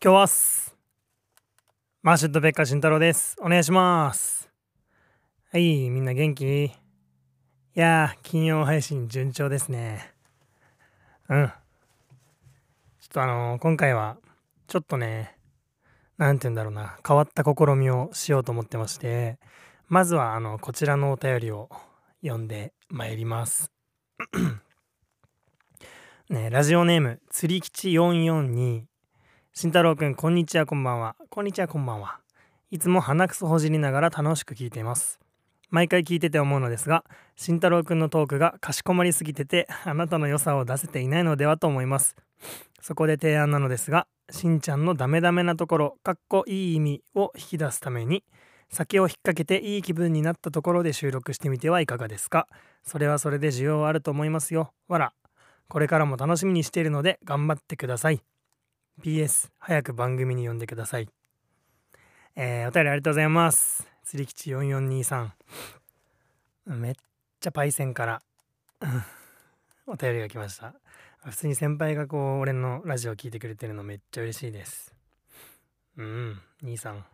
今日はす。マーシュットペッカー慎太郎です。お願いします。はい、みんな元気？いや、金曜配信順調ですね。うん。ちょっとあのー今回は、ちょっとね、なんて言うんだろうな、変わった試みをしようと思ってまして、まずは、あの、こちらのお便りを読んでまいります。ねラジオネーム、釣り吉442。慎太郎くん、こんにちは、こんばんは。こんにちは、こんばんは。いつも鼻くそほじりながら楽しく聞いています。毎回聞いてて思うのですが、慎太郎くんのトークがかしこまりすぎてて、あなたの良さを出せていないのではと思います。そこで提案なのですが、しんちゃんのダメダメなところ、かっこいい意味を引き出すために、酒を引っ掛けていい気分になったところで収録してみてはいかがですか？それはそれで需要あると思いますよ。わら。これからも楽しみにしているので頑張ってください。PS 早く番組に呼んでください。えーお便りありがとうございます。釣り吉4423。めっちゃパイセンから お便りが来ました。普通に先輩がこう俺のラジオ聞いてくれてるのめっちゃ嬉しいです。うん、兄さん。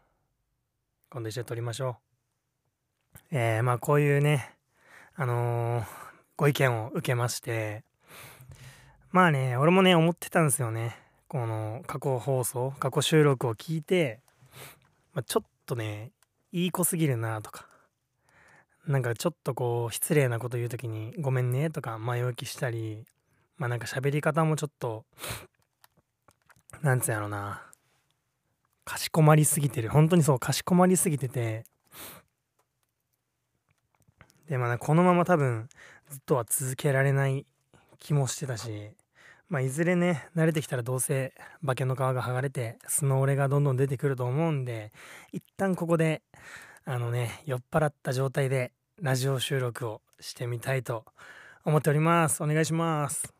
今度一緒に撮りましょう。えーまあこういうね、あのーご意見を受けまして、まあね、俺もね、思ってたんですよね。この過去放送過去収録を聞いて、まあ、ちょっとねいい子すぎるなとかなんかちょっとこう失礼なこと言う時に「ごめんね」とか前置きしたりまあなんか喋り方もちょっとなんつうやろなかしこまりすぎてる。本当にそうかしこまりすぎてて。でまあこのまま多分ずっとは続けられない気もしてたしまあ、いずれね慣れてきたらどうせ化けの皮が剥がれて素の俺がどんどん出てくると思うんで一旦ここであのね酔っ払った状態でラジオ収録をしてみたいと思っております。お願いします。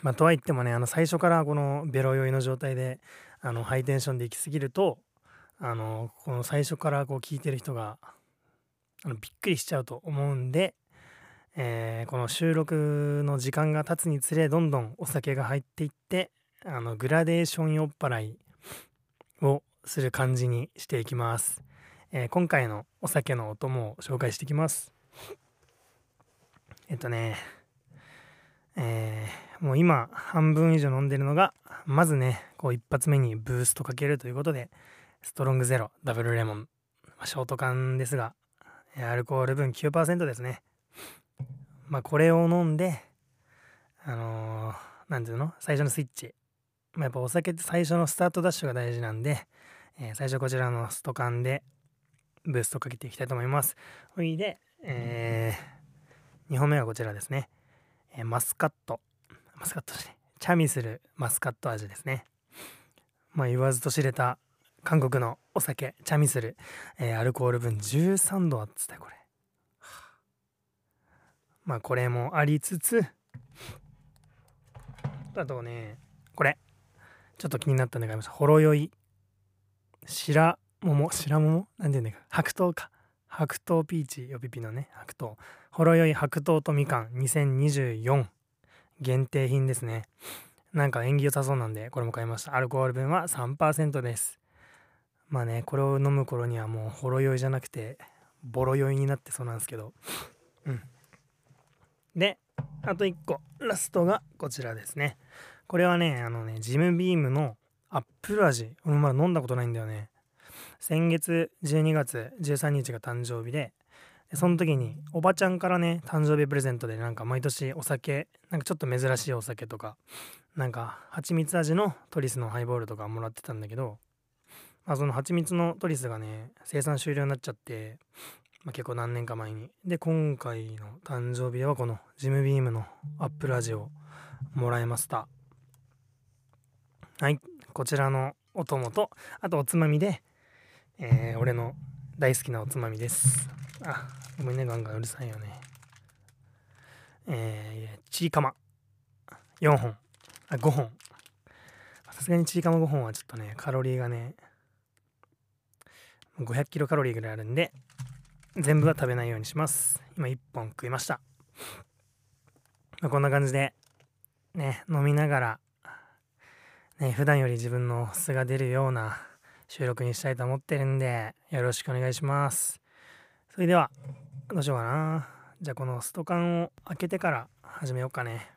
まあとは言ってもねあの最初からこのベロ酔いの状態であのハイテンションで行き過ぎるとあのこの最初からこう聞いてる人があのびっくりしちゃうと思うんでえーこの収録の時間が経つにつれどんどんお酒が入っていってあのグラデーション酔っ払いをする感じにしていきます、えー今回のお酒のお供を紹介していきます。えっとねえーもう今半分以上飲んでるのがまずねこう一発目にブーストかけるということでストロングゼロダブルレモン、まショート缶ですがアルコール分9%ですね。まあこれを飲んであのーなんていうの？最初のスイッチ、まあ、やっぱお酒って最初のスタートダッシュが大事なんで、えー最初こちらのスト缶でブーストかけていきたいと思います。ほいで、え2本目はこちらですね、えマスカット。マスカットですねチャミするマスカット味ですね。まあ言わずと知れた韓国のお酒チャミする、えアルコール分13度あっつったよこれ。まあこれもありつつ。あとねこれ。ちょっと気になったのがありましたほろ酔い。白桃。白桃？なんて言うんだか白桃か。白桃ピーチ。よぴぴのね。白桃。ほろ酔い。白桃とみかん。2024限定品ですね。なんか縁起良さそうなんでこれも買いました。アルコール分は3%です。まあねこれを飲む頃にはもうほろ酔いじゃなくてボロ酔いになってそうなんですけど。うん。であと1個ラストがこちらですね。これはねあのねジムビームのアップル味。俺まだ飲んだことないんだよね。先月12月13日が誕生日でその時におばちゃんからね誕生日プレゼントでなんか毎年お酒なんかちょっと珍しいお酒とかなんか蜂蜜味のトリスのハイボールとかもらってたんだけど、まあ、その蜂蜜のトリスがね生産終了になっちゃってまあ、結構何年か前に。で今回の誕生日はこのジムビームのアップル味をもらいました。はい。こちらのお供とあとおつまみで、えー俺の大好きなおつまみです。あごめんねガンガンうるさいよね。えー、チーカマ。4本。あ5本。さすがにチーカマ5本はちょっとねカロリーがね500キロカロリーぐらいあるんで全部は食べないようにします今1本食いました、まあこんな感じでね飲みながらね、普段より自分の素が出るような収録にしたいと思ってるんで、よろしくお願いします。それでは、どうしようかな。じゃあこのストカンを開けてから始めようかね。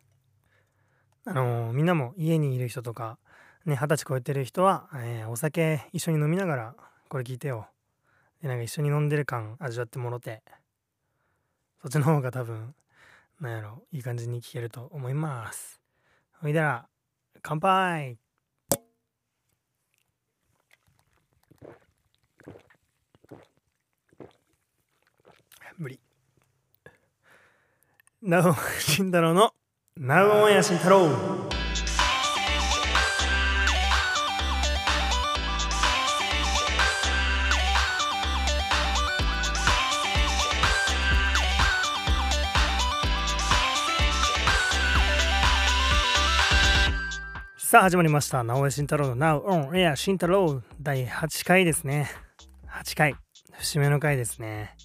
あのー、みんなも家にいる人とか、ね、二十歳超えてる人は、えー、お酒一緒に飲みながらこれ聞いてよ。で、なんか一緒に飲んでる感味わってもろて。そっちの方が多分、なんやろ、いい感じに聞けると思います。ほいだら、乾杯無理。なお、慎太郎の、なおや慎太郎。さあ始まりました。直江慎太郎の Now on Air 慎太郎第8回ですね。8回。節目の回ですね。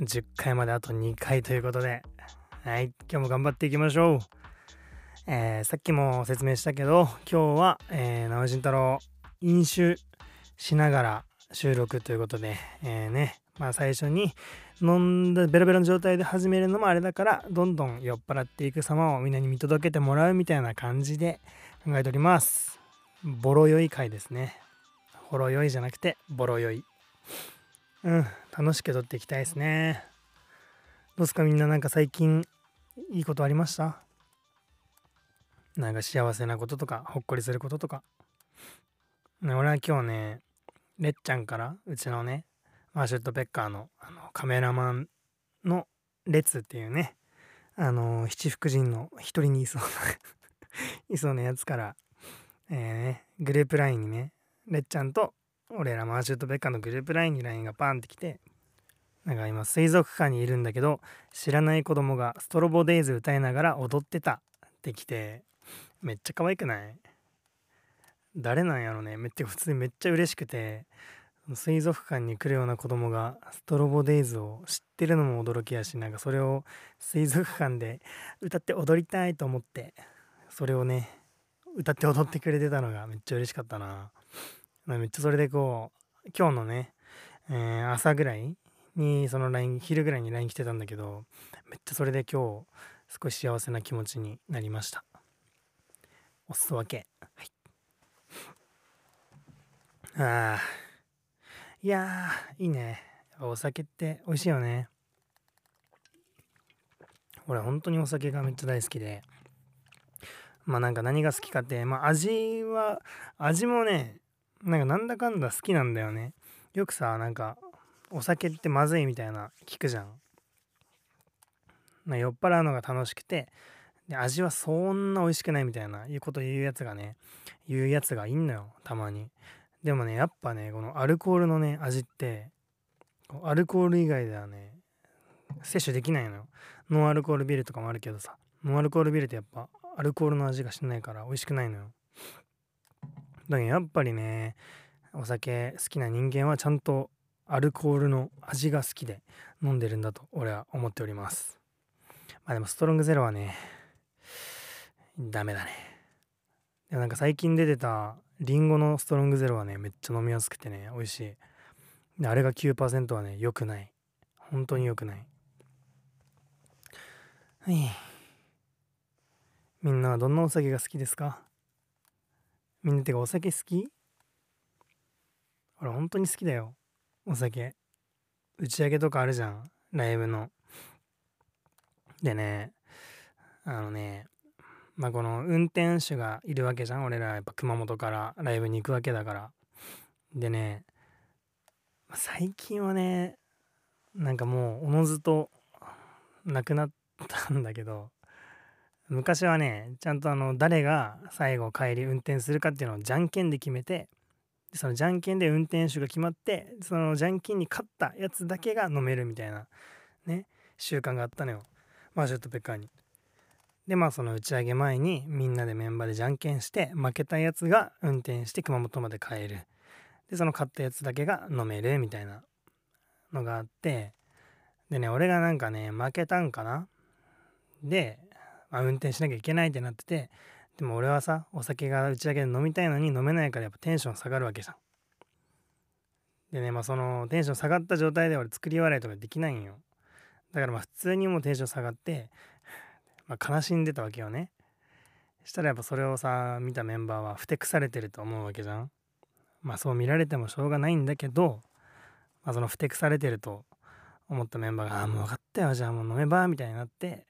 10回まであと2回ということで。はい。今日も頑張っていきましょう。えー、さっきも説明したけど、今日は、えー、直江慎太郎飲酒しながら収録ということで、えー、ね、まあ最初に飲んだベロベロの状態で始めるのもあれだから、どんどん酔っ払っていく様をみんなに見届けてもらうみたいな感じで、考えております。ボロ酔い回ですね。ほろ酔いじゃなくて、ボロ酔い。うん、楽しく撮っていきたいですね。どうすか？みんななんか最近いいことありました？なんか幸せなこととか、ほっこりすることとか。ね、俺は今日ね、れっちゃんからうちのね、マーシュット・ペッカーのあのカメラマンの列っていうね、あの七福神の一人にいそうい そうなやつから、えー、ね、グループ LINE にね、れっちゃんと俺らマーシュット・ベッカのグループ LINE に LINE がパンって来て、なんか今水族館にいるんだけど、知らない子供がストロボデイズ歌いながら踊ってたって来て、めっちゃ可愛くない？誰なんやろね。めっちゃ普通にめっちゃ嬉しくて、水族館に来るような子供がストロボデイズを知ってるのも驚きやしなんかそれを水族館で歌って踊りたいと思ってそれをね歌って踊ってくれてたのがめっちゃ嬉しかったな。めっちゃそれでこう今日のね、えー、朝ぐらいにその LINE 昼ぐらいに LINE 来てたんだけどめっちゃそれで今日少し幸せな気持ちになりました。おすそ分け。はい。ああいやいいね。お酒って美味しいよね。俺本当にお酒がめっちゃ大好きで。まあなんか何が好きかって、まあ味は、味もね、なんかなんだかんだ好きなんだよね。よくさ、なんか、お酒ってまずいみたいな聞くじゃん。ま、酔っ払うのが楽しくて、で味はそんな美味しくないみたいないうこと言うやつがね、言うやつがいんのよ、たまに。でもね、やっぱね、このアルコールのね、味って、アルコール以外ではね、摂取できないのよ。ノンアルコールビールとかもあるけどさ、ノンアルコールビールってやっぱアルコールの味がしないから美味しくないのよ。だけどやっぱりね、お酒好きな人間はちゃんとアルコールの味が好きで飲んでるんだと俺は思っております。まあでもストロングゼロはね、ダメだね。でもなんか最近出てたリンゴのストロングゼロはね、めっちゃ飲みやすくてね、美味しい。で、あれが9%はね、良くない。本当に良くない。はい。みんなはどんなお酒が好きですか？みんなてかお酒好き？俺本当に好きだよ。お酒。打ち上げとかあるじゃん。ライブの。でね、あのね、まあこの運転手がいるわけじゃん。俺らやっぱ熊本からライブに行くわけだから。でね、最近はね、なんかもうおのずとなくなったんだけど、昔はねちゃんとあの誰が最後帰り運転するかっていうのをじゃんけんで決めてそのじゃんけんで運転手が決まってそのじゃんけんに勝ったやつだけが飲めるみたいなね習慣があったのよマーシュット・ペッカーに。でまあその打ち上げ前にみんなでメンバーでじゃんけんして負けたやつが運転して熊本まで帰る。でその勝ったやつだけが飲めるみたいなのがあってでね俺がなんかね負けたんかな？であ、運転しなきゃいけないってなっててでも俺はさお酒が打ち上げで飲みたいのに飲めないからやっぱテンション下がるわけじゃんでねまあそのテンション下がった状態で俺作り笑いとかできないんよ。だからまあ普通にもうテンション下がってまあ悲しんでたわけよね。したらやっぱそれをさ見たメンバーはふてくされてると思うわけじゃん。まあそう見られてもしょうがないんだけど、まあ、そのふてくされてると思ったメンバーが「ああもう分かったよじゃあもう飲めば」みたいになって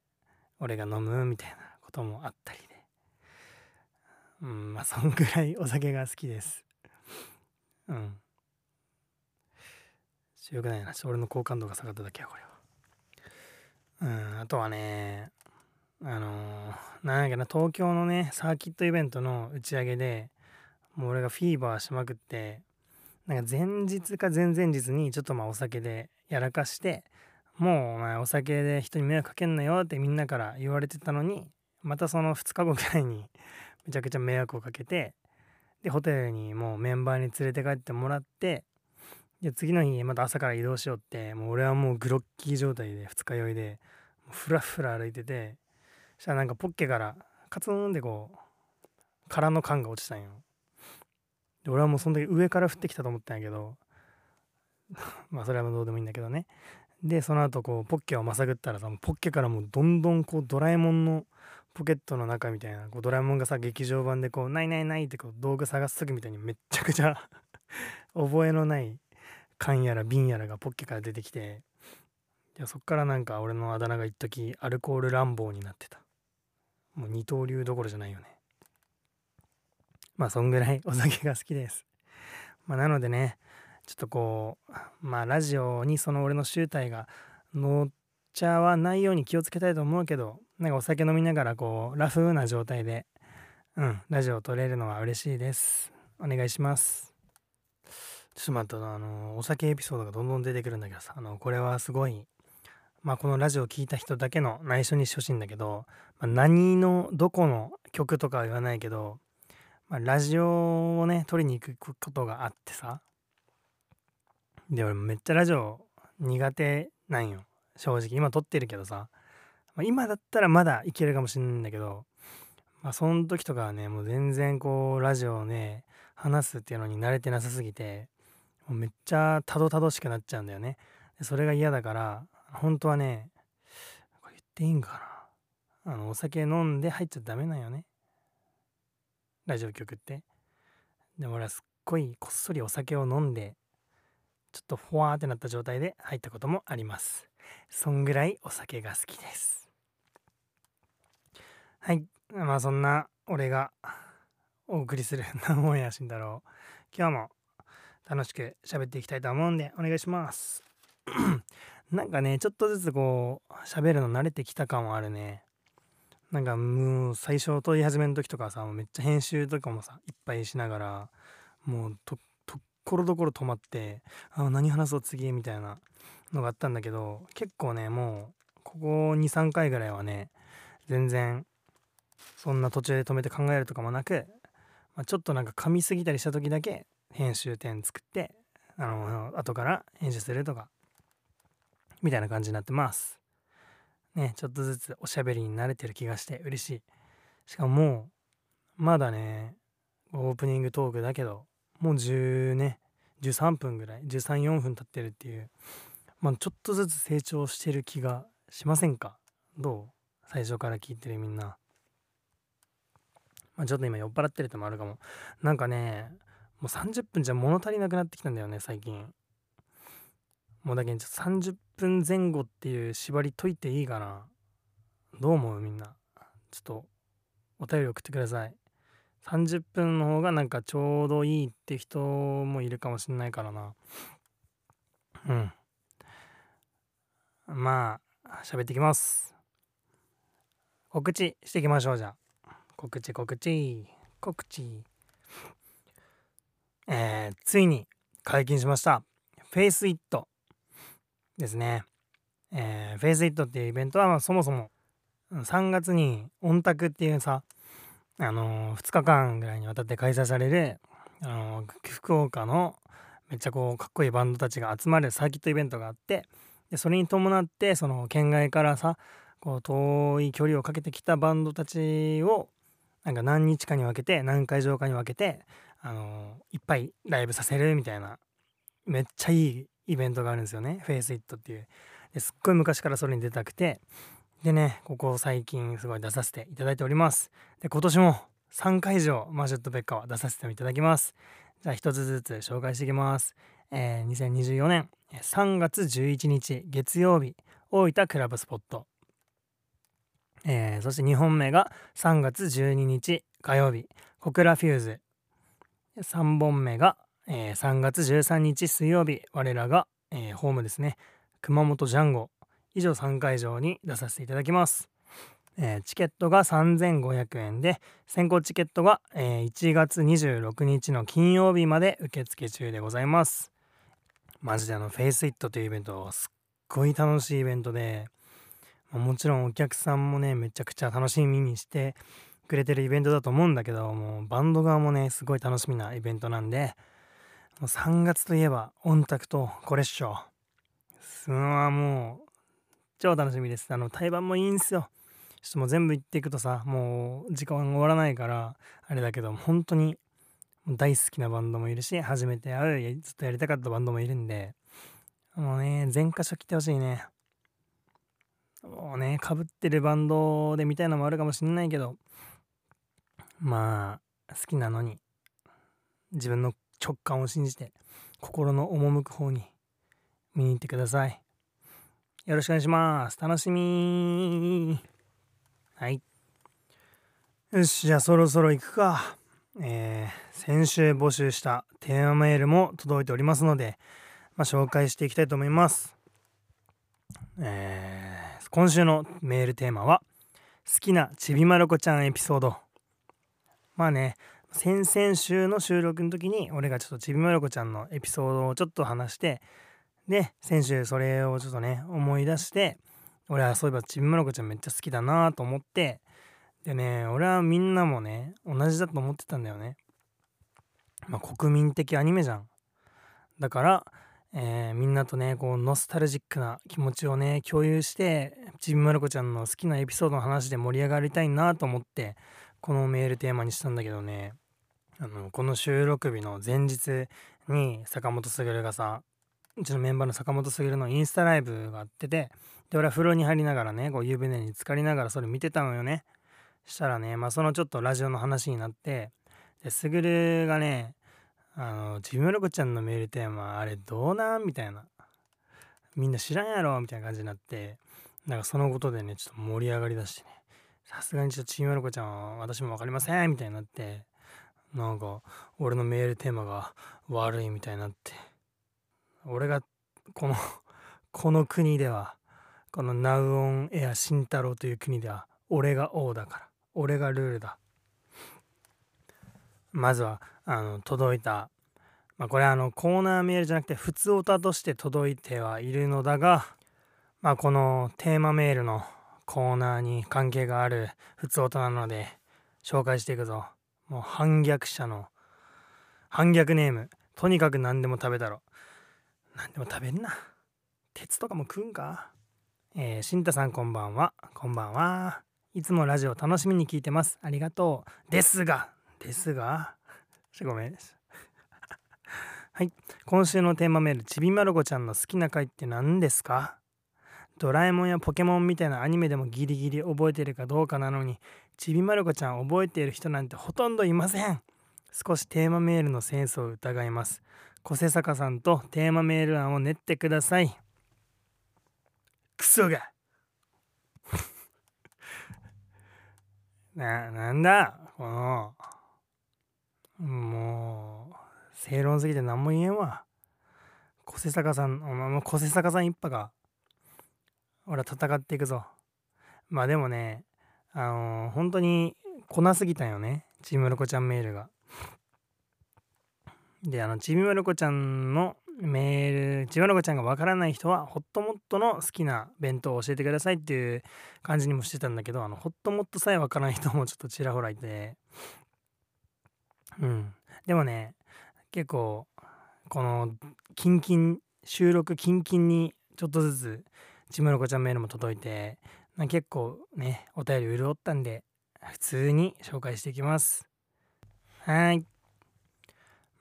俺が飲むみたいなこともあったりで。うんまあそんぐらいお酒が好きです。うん。よくないな。俺の好感度が下がっただけやこれは。うんあとはねあのー、なんやけな東京のねサーキットイベントの打ち上げでもう俺がフィーバーしまくってなんか前日か前々日にちょっとまあお酒でやらかしてもうお前お酒で人に迷惑かけんなよってみんなから言われてたのにまたその2日後くらいに めちゃくちゃ迷惑をかけてでホテルにもうメンバーに連れて帰ってもらってで次の日また朝から移動しようってもう俺はもうグロッキー状態で二日酔いでふらふら歩いててそしたらなんかポッケからカツンってこう空の缶が落ちたんよ。で俺はもうその時上から降ってきたと思ったんやけど まあそれはどうでもいいんだけどね。でその後こうポッケをまさぐったらさポッケからもうどんどんこうドラえもんのポケットの中みたいなこうドラえもんがさ劇場版でこう「ないないない」ってこう道具探す時みたいにめっちゃくちゃ 覚えのない缶やら瓶やらがポッケから出てきていやそっからなんか俺のあだ名が一時アルコール乱暴になってたもう二刀流どころじゃないよねまあそんぐらいお酒が好きです。まあ、なのでねちょっとこうまあラジオにその俺の集大が乗っちゃわないように気をつけたいと思うけどなんかお酒飲みながらこうラフな状態でうんラジオを撮れるのは嬉しいです。お願いします。ちょっと待ったあのお酒エピソードがどんどん出てくるんだけどさあのこれはすごいまあこのラジオを聴いた人だけの内緒にしてほしいんだけど、まあ、何のどこの曲とかは言わないけどまあ、ラジオをね撮りに行くことがあってさで俺めっちゃラジオ苦手なんよ。正直。今撮ってるけどさ、ま、今だったらまだいけるかもしんないんだけどまあその時とかはねもう全然こうラジオをね話すっていうのに慣れてなさすぎてもうめっちゃたどたどしくなっちゃうんだよね。でそれが嫌だから本当はねこれ言っていいんかな。あのお酒飲んで入っちゃダメなんよね。ラジオ局って。でも俺はすっごいこっそりお酒を飲んでちょっとフワーってなった状態で入ったこともあります。そんぐらいお酒が好きです。はい。まあそんな俺がお送りする 「名古屋慎太郎」今日も楽しく喋っていきたいと思うんでお願いします。なんかねちょっとずつこう喋るの慣れてきた感はあるね。なんかもう最初撮り始めの時とかさめっちゃ編集とかもさいっぱいしながらもうとところどころ止まってあ何話そう次みたいなのがあったんだけど結構ねもうここ23回ぐらいはね全然そんな途中で止めて考えるとかもなく、まあ、ちょっとなんか噛みすぎたりした時だけ編集点作ってあの後から編集するとかみたいな感じになってます。ねちょっとずつおしゃべりに慣れてる気がして嬉しいしかももうまだねオープニングトークだけどもう10ね13分ぐらい134分経ってるっていうまあちょっとずつ成長してる気がしませんか？どう？最初から聞いてるみんな。まあちょっと今酔っ払ってるってもあるかも。なんかねもう30分じゃ物足りなくなってきたんだよね最近。もうだけど30分前後っていう縛り解いていいかな？どう思う？みんな。ちょっとお便り送ってください。30分の方がなんかちょうどいいって人もいるかもしんないからな。うん。まあ喋ってきます。告知していきましょうじゃあ。告知告知。告知。えー、ついに解禁しました。 FACE IT。ですね。えー、 FACE IT っていうイベントは、まあ、そもそも3月に ONTAQ っていうさ、あのー、2日間ぐらいにわたって開催される、あの、福岡のめっちゃこうかっこいいバンドたちが集まるサーキットイベントがあってでそれに伴ってその県外からさこう遠い距離をかけてきたバンドたちをなんか何日かに分けて何会場かに分けてあのいっぱいライブさせるみたいなめっちゃいいイベントがあるんですよねフェイスイットっていう。ですっごい昔からそれに出たくて。でねここ最近すごい出させていただいております。で今年も3回以上マジェットベッカは出させていただきます。じゃあ一つずつ紹介していきます。えー、2024年3月11日月曜日大分クラブスポット、えー、そして2本目が3月12日火曜日小倉フューズ。3本目が、えー、3月13日水曜日我らが、えー、ホームですね。熊本ジャンゴ。以上3会場に出させていただきます、えー、チケットが3500円で先行チケットが、えー、1月26日の金曜日まで受付中でございます。マジであのフェイスイットというイベントすっごい楽しいイベントでもちろんお客さんもねめちゃくちゃ楽しみにしてくれてるイベントだと思うんだけどもうバンド側もねすごい楽しみなイベントなんでもう3月といえばオンタクとこれっしょすのもう超楽しみです。あの対バンもいいんすよ。ちょっともう全部言っていくとさもう時間終わらないからあれだけど本当に大好きなバンドもいるし、初めて会う、ずっとやりたかったバンドもいるんで、もうね、全箇所来てほしいね。もうね、かぶってるバンドで見たいのもあるかもしんないけど、まあ、好きなのに、自分の直感を信じて、心の赴く方に見に行ってください。よろしくお願いします。楽しみはい。よし、じゃあそろそろ行くか。えー、先週募集したテーマメールも届いておりますので、まあ、紹介していきたいと思います。えー、今週のメールテーマは好きなちびまる子ちゃんエピソード。まあね、先々週の収録の時に俺がちょっとちびまる子ちゃんのエピソードをちょっと話してで先週それをちょっとね思い出して俺はそういえばちびまる子ちゃんめっちゃ好きだなと思ってでね、俺はみんなもね、同じだと思ってたんだよね。まあ、国民的アニメじゃん。だから、えー、みんなとね、こう、ノスタルジックな気持ちをね、共有して、ちびまる子ちゃんの好きなエピソードの話で盛り上がりたいなと思って、このメールテーマにしたんだけどね、あの、この収録日の前日に坂本卓がさ、うちのメンバーの坂本卓のインスタライブがあってて、で、俺は風呂に入りながらね、こう湯船に浸かりながらそれ見てたのよね。したらね、まあ、そのちょっとラジオの話になって、で、すぐるがね、あの、ちびまる子ちゃんのメールテーマ、あれどうなん？みたいな。みんな知らんやろ？みたいな感じになって、なんかそのことでね、ちょっと盛り上がりだしてね、さすがにちょっとちびまる子ちゃんは私も分かりませんみたいになって、なんか、俺のメールテーマが悪いみたいになって、俺が、この この国では、このナウオンエア慎太郎という国では、俺が王だから。俺がルールだ。まずは、あの、届いた、まあ、これあの、コーナーメールじゃなくて、普通歌として届いてはいるのだが、まあ、このテーマメールのコーナーに関係がある普通歌なので、紹介していくぞ。もう反逆者の、反逆ネーム。とにかく何でも食べたろ。何でも食べんな。鉄とかも食うんかえー、しんたさんこんばんは。こんばんは。いつもラジオ楽しみに聞いてます。ありがとう。ですが、ですが、ごめん。はい。今週のテーマメール、ちびまる子ちゃんの好きな回って何ですか？ドラえもんやポケモンみたいなアニメでもギリギリ覚えてるかどうかなのに、ちびまる子ちゃん覚えている人なんてほとんどいません。少しテーマメールのセンスを疑います。小瀬坂さんとテーマメール案を練ってください。クソがな、なんだ？この、もう、正論すぎて何も言えんわ。小瀬坂さん、お前も小瀬坂さん一派か。俺は戦っていくぞ。まあでもね、あのー、本当に来なすぎたよね。ちびまる子ちゃんメールが。で、あの、ちびまる子ちゃんのメール、ちわのこちゃんがわからない人は、ホットモットの好きな弁当を教えてくださいっていう感じにもしてたんだけど、あの、ホットモットさえわからない人もちょっとちらほらいて、うん。でもね、結構、この、キンキン、収録キンキンにちょっとずつ、ちむろこちゃんメールも届いて、結構ね、お便り潤ったんで、普通に紹介していきます。はい。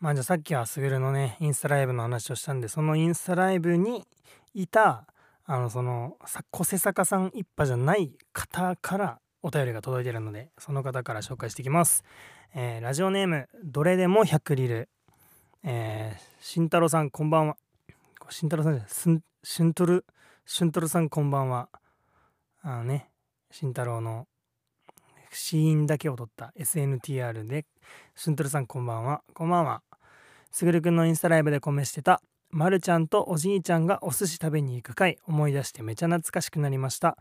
まあじゃあさっきはすぐるのねインスタライブの話をしたんでそのインスタライブにいたあのその小瀬坂さん一派じゃない方からお便りが届いてるのでその方から紹介していきます、えー、ラジオネームどれでも100リル。えー、慎太郎さんこんばんは。慎太郎さんじゃないすんしゅんとるしゅんとるさんこんばんは。あのね慎太郎の死因だけを取った SNTR でしゅんとるさんこんばんは。こんばんは。すぐるくんのインスタライブでコメしてたまるちゃんとおじいちゃんがお寿司食べに行く回思い出してめちゃ懐かしくなりました。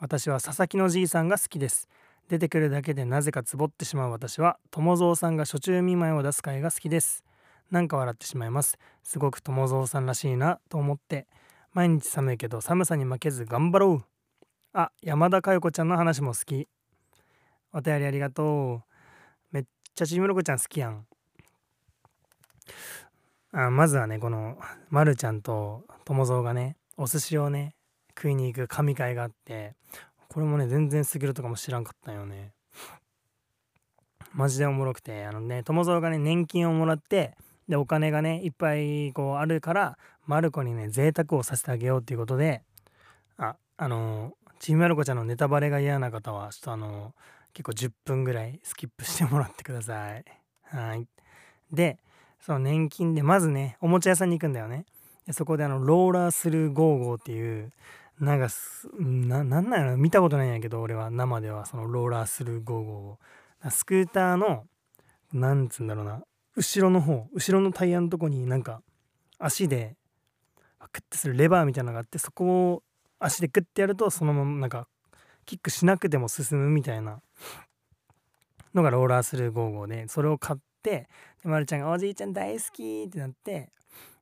私は佐々木のじいさんが好きです。出てくるだけでなぜかつぼってしまう私は友蔵さんが初中見舞いを出す回が好きです。なんか笑ってしまいます。すごく友蔵さんらしいなと思って。毎日寒いけど寒さに負けず頑張ろう。あ山田佳代子ちゃんの話も好き。お便りありがとう。めっちゃちむろこちゃん好きやん。あまずはねこのまるちゃんと友蔵がねお寿司をね食いに行く神会があってこれもね全然すぎるとかも知らんかったよね。マジでおもろくてあのね友蔵がね年金をもらってでお金がねいっぱいこうあるからマルコにね贅沢をさせてあげようっていうことでああのちびまる子ちゃんのネタバレが嫌な方はちょっとあの結構10分ぐらいスキップしてもらってください。はい。でその年金でまずねおもちゃ屋さんに行くんだよね。でそこであのローラースルーゴーゴーっていうなんかななんなんやろ見たことないんやけど俺は生ではそのローラースルーゴーゴースクーターのなんつうんだろうな後ろの方後ろのタイヤのとこになんか足でクッてするレバーみたいなのがあってそこを足でクッてやるとそのままなんかキックしなくても進むみたいなのがローラースルーゴーゴーでそれを買ってで、ま、るちゃんが「おじいちゃん大好き!」ってなって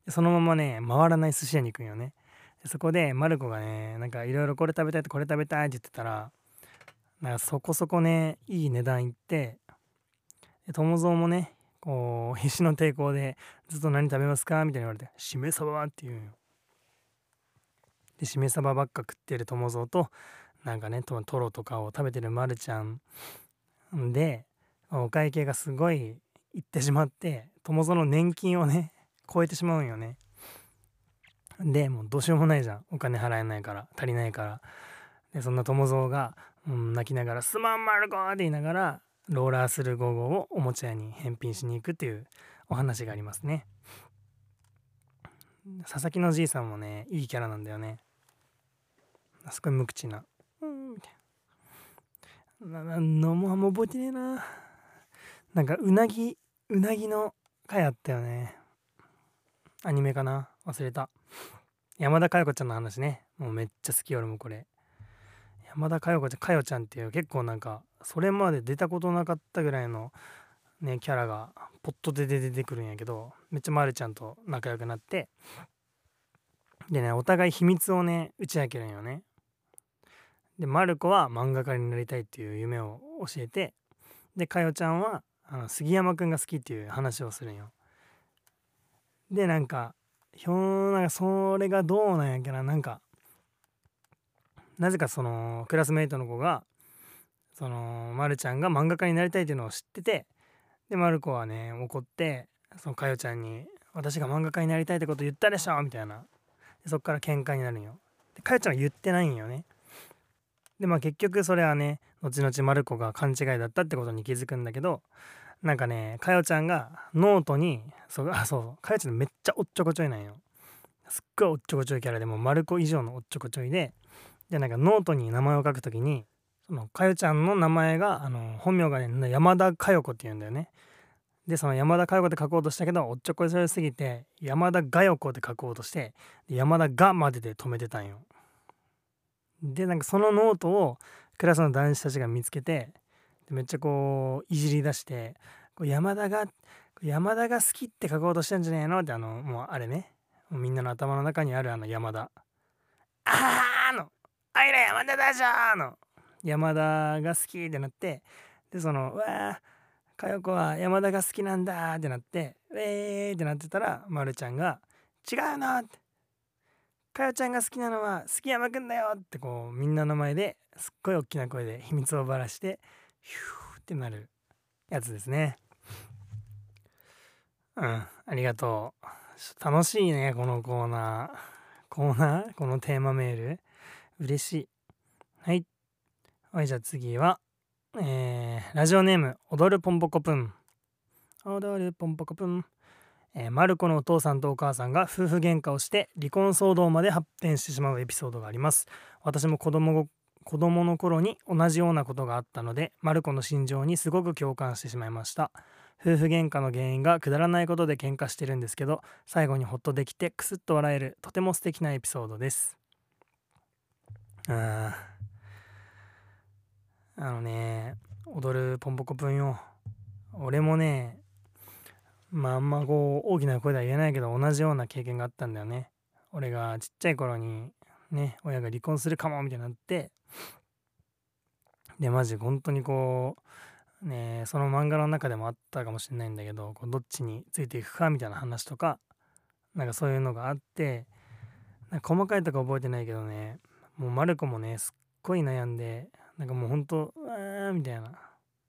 そのままね回らない寿司屋に行くんよねそこでまる子がねなんかいろいろこれ食べたいってこれ食べたいって言ってたらなんかそこそこねいい値段いって友蔵もねこう必死の抵抗でずっと何食べますか？みたいに言われて「しめ鯖は」って言うんよでしめ鯖ばっか食ってる友蔵となんかねトロとかを食べてるまるちゃんでお会計がすごいいってしまって友蔵の年金をね超えてしまうんよね。でもうどうしようもないじゃん。お金払えないから足りないから。でそんな友蔵が、うん、泣きながら「すまんまる子!」って言いながらローラースルー55をおもちゃ屋に返品しに行くっていうお話がありますね。佐々木のじいさんもねいいキャラなんだよね。すごい無口な。うんみたいな。何のもあんま覚えてねえな。なんかうなぎうなぎの回あったよね。アニメかな？忘れた。山田佳代子ちゃんの話ね。もうめっちゃ好き俺もこれ。山田佳代子ちゃん佳代ちゃんっていう結構なんかそれまで出たことなかったぐらいのねキャラがポットで出てくるんやけどめっちゃまるちゃんと仲良くなって。でねお互い秘密をね打ち明けるんよね。でマルコは漫画家になりたいっていう夢を教えて。でかよちゃんはあの杉山くんが好きっていう話をするんよ。でなんかひょなんかそれがどうなんやけな。なんかなぜかそのクラスメイトの子がそのまるちゃんが漫画家になりたいっていうのを知っててでまる子はね怒ってそのかよちゃんに「私が漫画家になりたいってこと言ったでしょ」みたいな。そっから喧嘩になるんよ。でかよちゃんは言ってないんよね。でまあ結局それはね後々まる子が勘違いだったってことに気づくんだけどなんかねかよちゃんがノートにそうあそうかよちゃんめっちゃおっちょこちょいなんよ。すっごいおっちょこちょいキャラでもまる子以上のおっちょこちょいででなんかノートに名前を書くときにそのかよちゃんの名前があの本名がね山田かよ子っていうんだよね。でその山田かよ子って書こうとしたけどおっちょこちょいすぎて山田がよ子って書こうとして山田がまでで止めてたんよ。でなんかそのノートをクラスの男子たちが見つけてめっちゃこういじり出してこう山田が山田が好きって書こうとしたんじゃねえのってあのもうあれね。みんなの頭の中にあるあの山田。あーのあいら山田だじゃーの。山田が好きってなってでそのうわー佳代子は山田が好きなんだってなって「えー」ってなってたらまるちゃんが「違うの!」って。かよちゃんが好きなのは好き山くんだよってこうみんなの前ですっごい大きな声で秘密をばらしてヒューってなるやつですね。うんありがとう。楽しいねこのコーナー。コーナー？このテーマメール？嬉しい。はい。はいじゃあ次はえー、ラジオネーム踊るポンポコプン。踊るポンポコプン。えー、マルコのお父さんとお母さんが夫婦喧嘩をして離婚騒動まで発展してしまうエピソードがあります。私も子供子供の頃に同じようなことがあったのでマルコの心情にすごく共感してしまいました。夫婦喧嘩の原因がくだらないことで喧嘩してるんですけど最後にホッとできてクスッと笑えるとても素敵なエピソードです。ああのね踊るポンポコプンよ。俺もねまああんまこう大きな声では言えないけど同じような経験があったんだよね。俺がちっちゃい頃にね親が離婚するかもみたいになってでマジ本当にこうねその漫画の中でもあったかもしれないんだけどこうどっちについていくかみたいな話とかなんかそういうのがあってなんか細かいとか覚えてないけどねもうマルコもねすっごい悩んでなんかもうほんと「あー」みたいな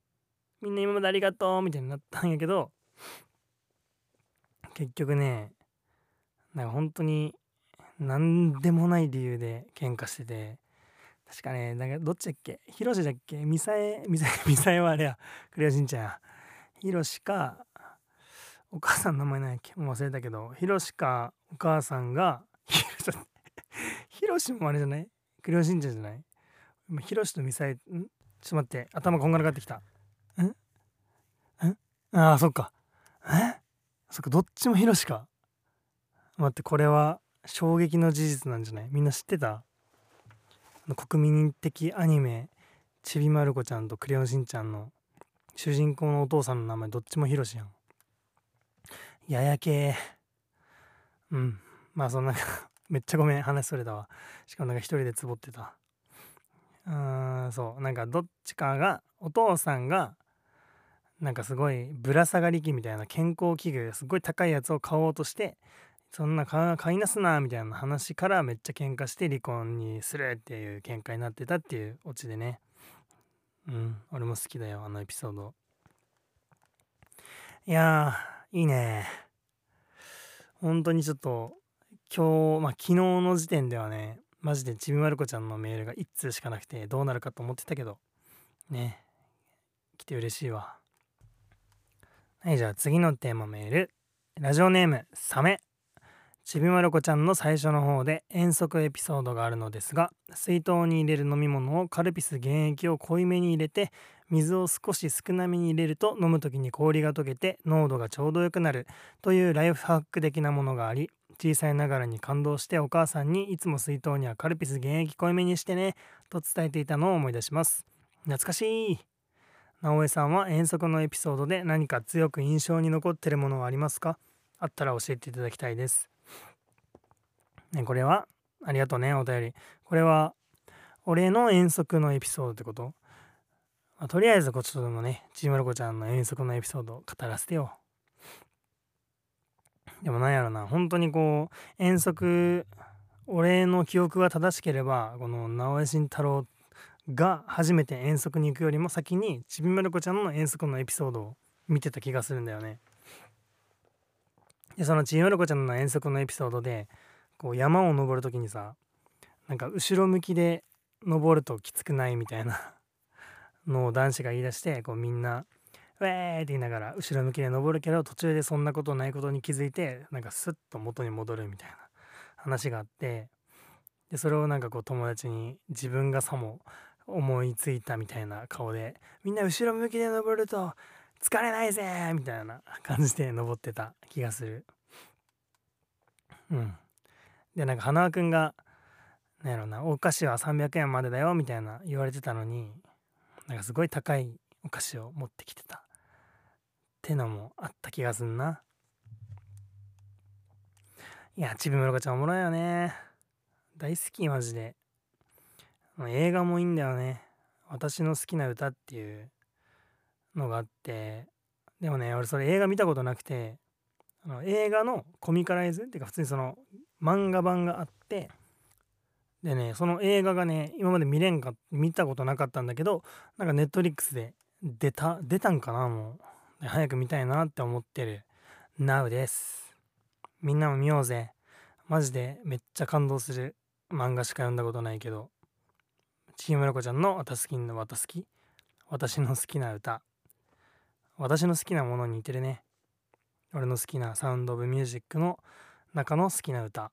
「みんな今までありがとう」みたいになったんやけど結局ねなんか本当に何でもない理由で喧嘩してて確かねなんかどっちだっけ？ヒロシだっけ？ミサエ ミサエミサエはあれや。クレヨンしんちゃん。やヒロシかお母さんの名前なんやっけ？もう忘れたけど。ヒロシかお母さんが ヒロシもあれじゃない？クレヨンしんちゃんじゃない？ヒロシとミサエん？ちょっと待って。頭こんがらがってきた。んんああそっか。え？そっかどっちもヒロシか。待ってこれは衝撃の事実なんじゃない？みんな知ってた？国民的アニメ「ちびまる子ちゃん」と「クレヨンしんちゃん」の主人公のお父さんの名前どっちもヒロシやん。ややけうん。まあそんな めっちゃごめん話それたわ。しかもなんか一人でつぼってた。うーんそう。なんかどっちかがお父さんがなんかすごいぶら下がり機みたいな健康器具すごい高いやつを買おうとしてそんな買いなすなみたいな話からめっちゃ喧嘩して離婚にするっていう喧嘩になってたっていうオチでね。うん俺も好きだよあのエピソード。いやーいいね。本当にちょっと今日まあ昨日の時点ではねマジでちびまる子ちゃんのメールが1通しかなくてどうなるかと思ってたけどね来て嬉しいわ。はいじゃあ次のテーマメール。ラジオネームサメ。ちびまる子ちゃんの最初の方で遠足エピソードがあるのですが水筒に入れる飲み物をカルピス原液を濃いめに入れて水を少し少なめに入れると飲む時に氷が溶けて濃度がちょうど良くなるというライフハック的なものがあり小さいながらに感動してお母さんにいつも水筒にはカルピス原液濃いめにしてねと伝えていたのを思い出します。懐かしい。直江さんは遠足のエピソードで何か強く印象に残ってるものはありますか？あったら教えていただきたいです。ね、これはありがとうねお便り。これは俺の遠足のエピソードってこと、まあ、とりあえずこっちとでもねちーまる子ちゃんの遠足のエピソードを語らせてよ。でもなんやろな本当にこう遠足俺の記憶が正しければこの直江慎太郎が初めて遠足に行くよりも先にちびまる子ちゃんの遠足のエピソードを見てた気がするんだよね。でそのちびまる子ちゃんの遠足のエピソードでこう山を登る時にさなんか後ろ向きで登るときつくないみたいな のを男子が言い出してこうみんな「ウェー!」って言いながら後ろ向きで登るけど途中でそんなことないことに気づいてなんかスッと元に戻るみたいな話があってでそれをなんかこう友達に自分がさも思いついたみたいな顔でみんな後ろ向きで登ると疲れないぜみたいな感じで登ってた気がするうんでなんか花輪くんがなんやろなお菓子は300円までだよみたいな言われてたのになんかすごい高いお菓子を持ってきてたってのもあった気がすんな。いやちびまる子ちゃんおもろいよね。大好きマジで。映画もいいんだよね。私の好きな歌っていうのがあって。でもね俺それ映画見たことなくてあの映画のコミカライズっていうか普通にその漫画版があってでねその映画がね今まで見れんか見たことなかったんだけどなんかネットリックスで出た出たんかなもう。早く見たいなって思ってる。Now です。みんなも見ようぜ。マジでめっちゃ感動する。漫画しか読んだことないけど。チームラコちゃんの「私好きの私好き」私の好きな歌。私の好きなものに似てるね。俺の好きなサウンド・オブ・ミュージックの中の好きな歌。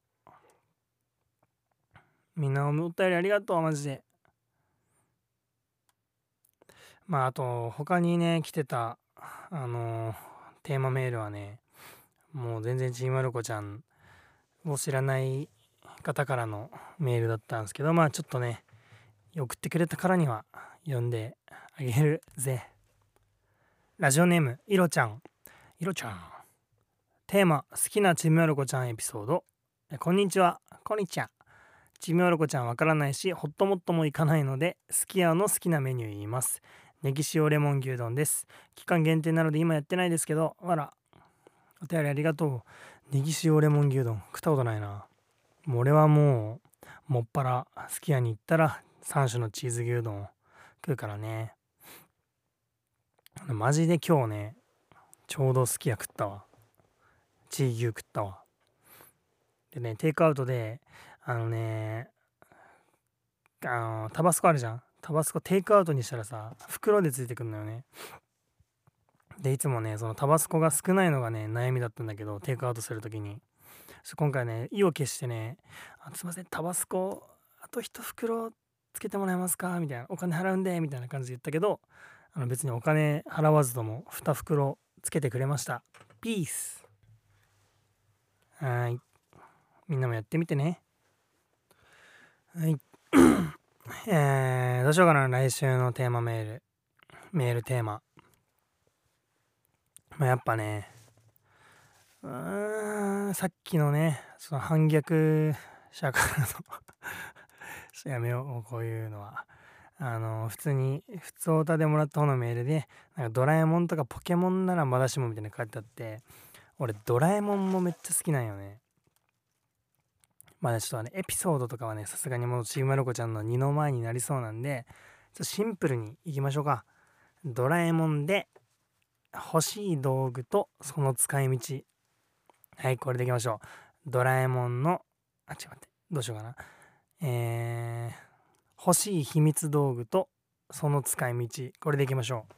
みんなお便りありがとうマジで。まああと他にね来てたあのー、テーマメールはねもう全然ちーまる子ちゃんを知らない方からのメールだったんですけどまあちょっとね送ってくれたからには読んであげるぜ。ラジオネームいろちゃん。いろちゃん。テーマ好きなちむよろこちゃんエピソード。こんにちは。こんにちは。ちむよろこちゃんわからないしホットモットもいかないのですき家の好きなメニュー言います。ネギ塩レモン牛丼です。期間限定なので今やってないですけどあら。お便りありがとう。ネギ塩レモン牛丼。食ったことないな。もう俺はもうもっぱらすき家に行ったら3種のチーズ牛丼食うからね。マジで今日ねちょうどすき家食ったわ。チー牛食ったわでねテイクアウトであのねあのタバスコあるじゃん。タバスコテイクアウトにしたらさ袋でついてくんのよね。でいつもねそのタバスコが少ないのがね悩みだったんだけどテイクアウトする時に。今回ね意を決してね「すいませんタバスコあと1袋つけてもらえますか?」みたいな「お金払うんで」みたいな感じで言ったけどあの別にお金払わずとも2袋つけてくれました。ピース。はい。みんなもやってみてね。はい。えー、どうしようかな来週のテーマメール。メールテーマ。まあ、やっぱねうーんさっきのねその反逆者からのやめようこういうのは。あの普通に普通オタでもらった方のメールでなんかドラえもんとかポケモンならまだしもみたいな書いてあって俺ドラえもんもめっちゃ好きなんよね。まだちょっとねエピソードとかはねさすがにもうちぐまる子ちゃんの二の前になりそうなんでちょっとシンプルにいきましょうか。ドラえもんで欲しい道具とその使い道。はいこれでいきましょう。ドラえもんのあ違う待ってどうしようかな。えー、欲しい秘密道具とその使い道。これでいきましょう。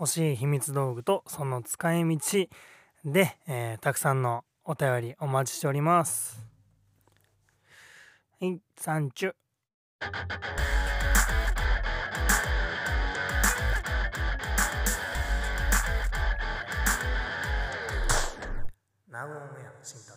欲しい秘密道具とその使い道。で、えー、たくさんのお便りお待ちしております。はいサンチュ名古屋慎太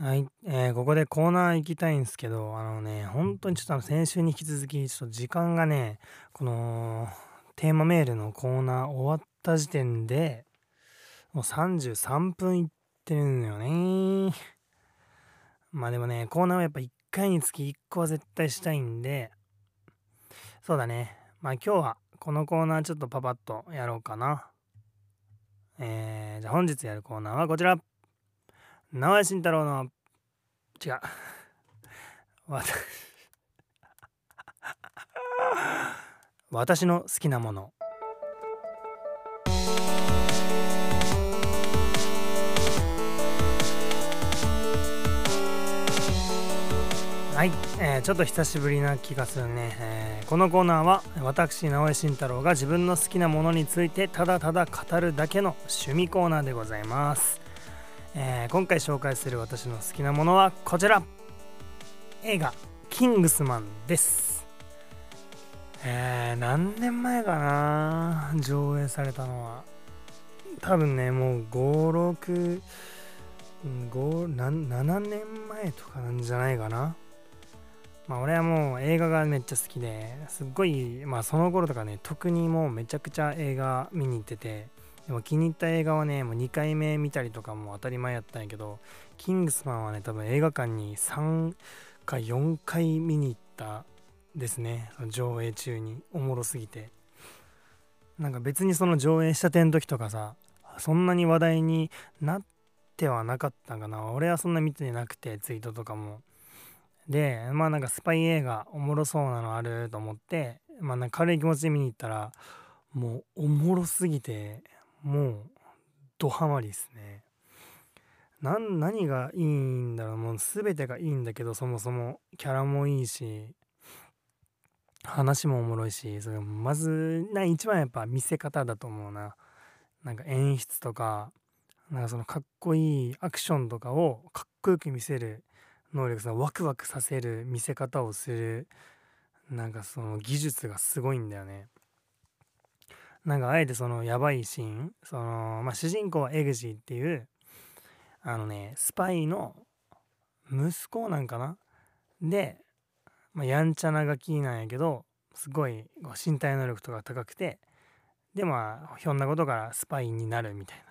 郎はい、えー、ここでコーナー行きたいんですけどあのね本当にちょっとあの先週に引き続きちょっと時間がねこのテーマメールのコーナー終わった時点でもう33分いってるんだよね。まあでもねコーナーはやっぱ1回につき1個は絶対したいんで。そうだね。まあ今日はこのコーナーちょっとパパッとやろうかな。えー、じゃあ本日やるコーナーはこちら。直江慎太郎の。違う。私の好きなもの。はい、えー、ちょっと久しぶりな気がするね、えー、このコーナーは私直江慎太郎が自分の好きなものについてただただ語るだけの趣味コーナーでございます、えー、今回紹介する私の好きなものはこちら。映画「キングスマン」です。えー、何年前かな？上映されたのは。多分ねもう56 5 7年前とかなんじゃないかな？まあ俺はもう映画がめっちゃ好きですっごいまあその頃とかね特にもうめちゃくちゃ映画見に行っててでも気に入った映画はねもう2回目見たりとかも当たり前やったんやけどキングスマンはね多分映画館に3か4回見に行ったですね。上映中に。おもろすぎて。なんか別にその上映したての時とかさそんなに話題になってはなかったんかな。俺はそんな見てなくてツイートとかも。でまあなんかスパイ映画おもろそうなのあると思ってまあなんか軽い気持ちで見に行ったらもうおもろすぎてもうドハマりですね。何がいいんだろう。もう全てがいいんだけどそもそもキャラもいいし話もおもろいしそれまずな一番やっぱ見せ方だと思うな。なんか演出とかなんかそのかっこいいアクションとかをかっこよく見せる能力そのワクワクさせる見せ方をするなんかその技術がすごいんだよねなんかあえてそのやばいシーンそのまあ主人公はエグジーっていうあのねスパイの息子なんかな？で、まあ、やんちゃなガキなんやけどすごい身体能力とか高くてでまあひょんなことからスパイになるみたいな。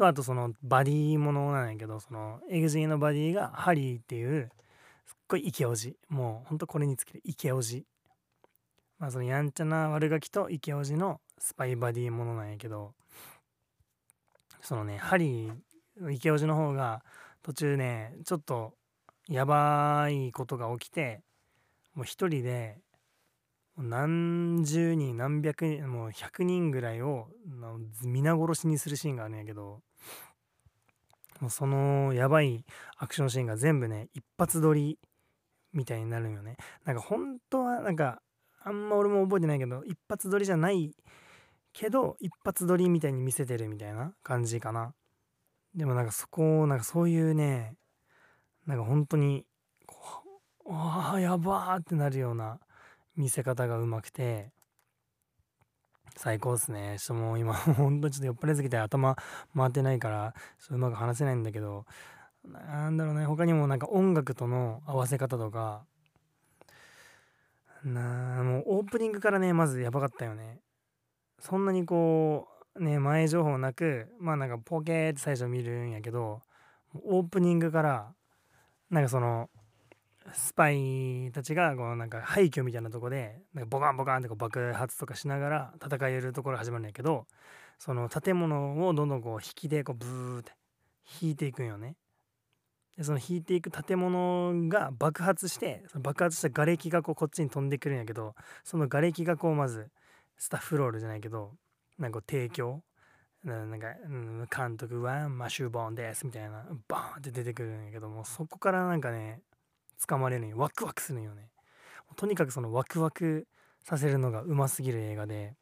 とあとそのバディものなんやけどそのエグジーのバディがハリーっていうすっごいイケオジ。もうほんとこれにつけてイケオジ。まあそのやんちゃな悪ガキとイケオジのスパイバディものなんやけどそのねハリーイケオジの方が途中ねちょっとやばいことが起きてもう一人で何十人何百人もう100人ぐらいを皆殺しにするシーンがあるんやけどもうそのやばいアクションシーンが全部ね一発撮りみたいになるんよね。なんか本当はなんかあんま俺も覚えてないけど一発撮りじゃないけど一発撮りみたいに見せてるみたいな感じかな。でもなんかそこをなんかそういうねなんか本当にああやばーってなるような見せ方がうまくて。最高っすね。ちょっともう今 ほんとちょっと酔っ払いすぎて頭回ってないからちょっとうまく話せないんだけどなんだろうね。他にもなんか音楽との合わせ方とかなもうオープニングからねまずやばかったよね。そんなにこうね前情報なくまあなんかポケーって最初見るんやけどオープニングからなんかそのスパイたちがこうなんか廃墟みたいなとこでなんかボカンボカンってこう爆発とかしながら戦えるところ始まるんやけどその建物をどんどんこう引きでこうブーって引いていくんよね。でその引いていく建物が爆発してその爆発した瓦礫がこうこっちに飛んでくるんやけどその瓦礫がこうまずスタッフロールじゃないけどなんか提供なんか、監督はマシューボーンですみたいなバーンって出てくるんやけどもそこからなんかね掴まれるんよワクワクするよね。とにかくそのワクワクさせるのがうますぎる映画で。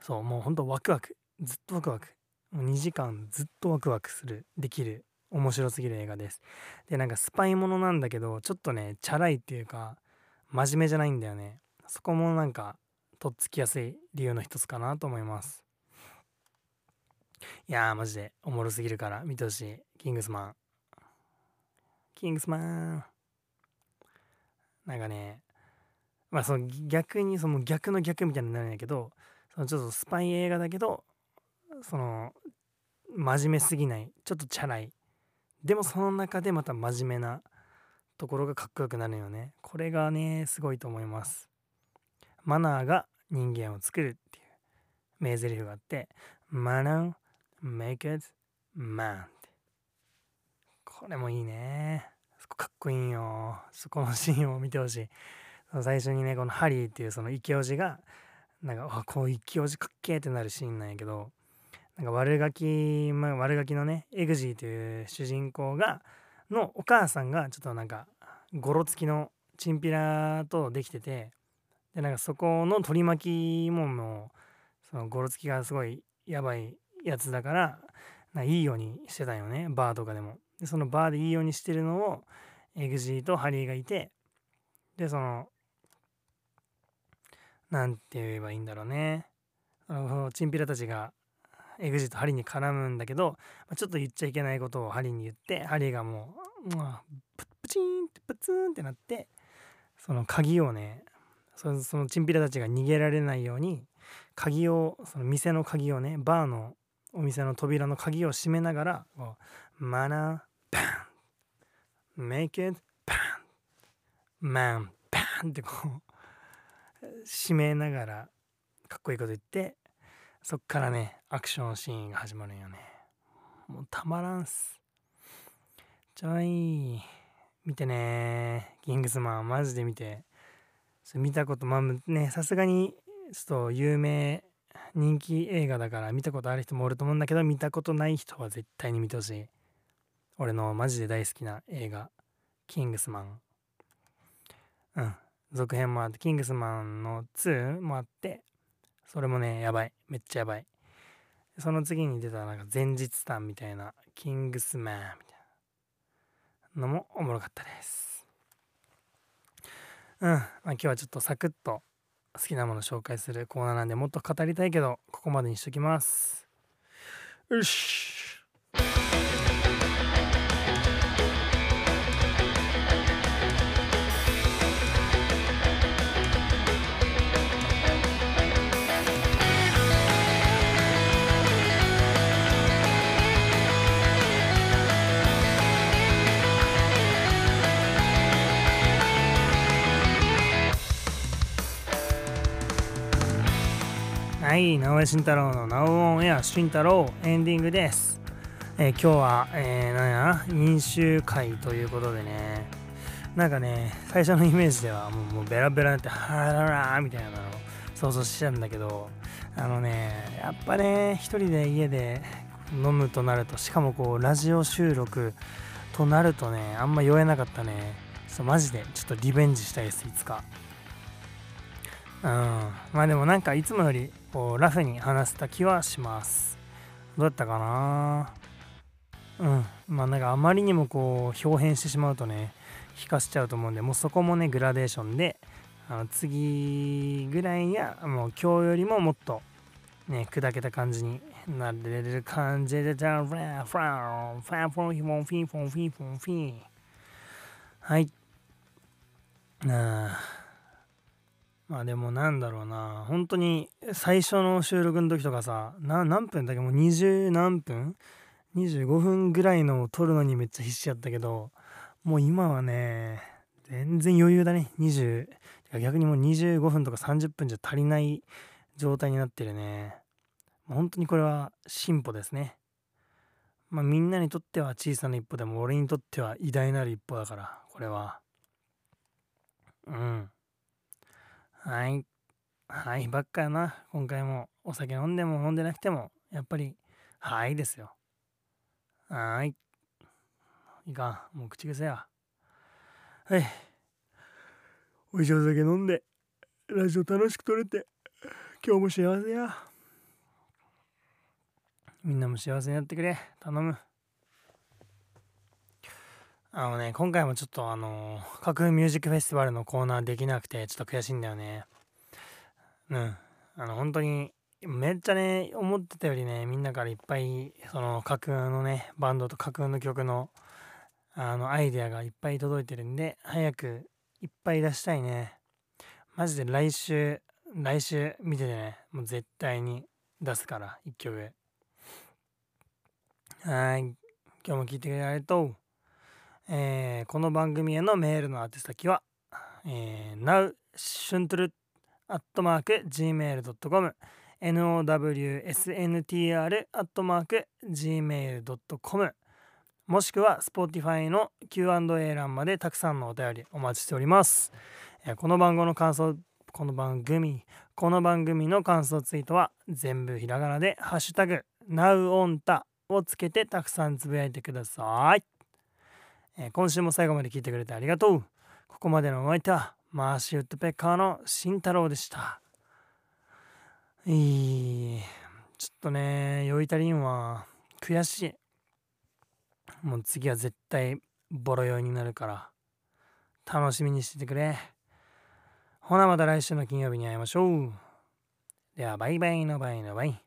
そうもうほんとワクワク。ずっとワクワク。もう2時間ずっとワクワクするできる。面白すぎる映画です。でなんかスパイものなんだけどちょっとねチャラいっていうか真面目じゃないんだよね。そこもなんかとっつきやすい理由の一つかなと思います。いやーマジでおもろすぎるから見てほしい。キングスマン。キングスマン。なんかねまあその逆にその逆の逆みたいになるんやけどそのちょっとスパイ映画だけどその真面目すぎないちょっとチャラい。でもその中でまた真面目なところがかっこよくなるよね。これがねすごいと思います。マナーが人間を作るっていう。名台詞があってマナー make it man これもいいね。かっこいいよ。そこのシーンを見てほしい。最初にねこのハリーっていうそのイケオジがなんかあこうイケオジかっけーってなるシーンなんやけどなんか悪ガキ、まあ、悪ガキのねエグジーという主人公がのお母さんがちょっとなんかゴロつきのチンピラとできててでなんかそこの取り巻きももうそのゴロつきがすごいやばいやつだからいいようにしてたよね。バーとかでも。でそのバーでいいようにしてるのをエグジーとハリーがいてでその何て言えばいいんだろうね。そのチンピラたちがエグジーとハリーに絡むんだけど、まあ、ちょっと言っちゃいけないことをハリーに言ってハリーがもう、まあ、ププチンってプツンってなってその鍵をねそのチンピラたちが逃げられないように鍵をその店の鍵をねバーのお店の扉の鍵を閉めながらこうマナーーバン。Make it バンマン。バンってこう閉めながらかっこいいこと言ってそっからねアクションシーンが始まるんよね。もうたまらんす。ちょい見てね。キングスマンマジで見て。それ見たことまあねさすがにちょっと有名人気映画だから見たことある人もおると思うんだけど見たことない人は絶対に見てほしい。俺のマジで大好きな映画「キングスマン」うん。続編もあってキングスマンの2もあってそれもねやばい。めっちゃやばい。その次に出たなんか前日譚みたいなキングスマンみたいなのもおもろかったです。うん。まあ今日はちょっとサクッと好きなもの紹介するコーナーなんでもっと語りたいけどここまでにしときます。よし。はい直江慎太郎の「ナウオンエア慎太郎」エンディングです、えー今日は、えー、なんや飲酒会ということでね。なんかね最初のイメージではもうもうベラベラになって「ハラララ」みたいなの想像しちゃうんだけどあのねやっぱね一人で家で飲むとなるとしかもこうラジオ収録となるとねあんま酔えなかったね。ちょっとマジでちょっとリベンジしたいですいつか。うん。まあでもなんかいつもよりこうラフに話せた気はします。どうだったかな？うん。まあなんかあまりにもこう表変してしまうとね引かしちゃうと思うんでもうそこもねグラデーションであの次ぐらいにはもう今日よりももっとね砕けた感じになれる感じでじゃあフラフラフラフォンフィフォンフィフォンフィフォン。フィはい。なあまあでもなんだろうな。本当に最初の収録の時とかさ何分だっけ？もう20何分？25分ぐらいのを撮るのにめっちゃ必死やったけどもう今はね全然余裕だね。20逆にもう25分とか30分じゃ足りない状態になってるね。本当にこれは進歩ですね。まあみんなにとっては小さな一歩でも俺にとっては偉大なる一歩だからこれは。うん。はい。はいばっかやな。今回もお酒飲んでも飲んでなくても、やっぱり、はいですよ。はい。いかん。もう口癖や。はい。おいしいお酒飲んで、ラジオ楽しく撮れて、今日も幸せや。みんなも幸せになってくれ。頼む。あのね、今回もちょっとあの、架空ミュージックフェスティバルのコーナーできなくて、ちょっと悔しいんだよね。うん。あの、本当に、めっちゃね、思ってたよりね、みんなからいっぱい、その架空のね、バンドと架空の曲の、あの、アイデアがいっぱい届いてるんで、早くいっぱい出したいね。マジで来週、来週見ててね、もう絶対に出すから、一曲。はい。今日も聞いてくれてありがとう。えーこの番組へのメールの宛先は、えー、now シュントゥルアットマーク gmail.com nowsntr アットマーク gmail.com もしくは Spotify の Q&A 欄までたくさんのお便りお待ちしております、えーこの番号の感想この番組この番組の感想ツイートは全部ひらがなで「ハッシュタグ #NowOnTA」をつけてたくさんつぶやいてください。え今週も最後まで聞いてくれてありがとう。ここまでのお相手はマーシュウッドペッカーの慎太郎でした。いい。ちょっとね、酔い足りんわ。悔しい。もう次は絶対ボロ酔いになるから。楽しみにしててくれ。ほなまた来週の金曜日に会いましょう。ではバイバイのバイのバイ。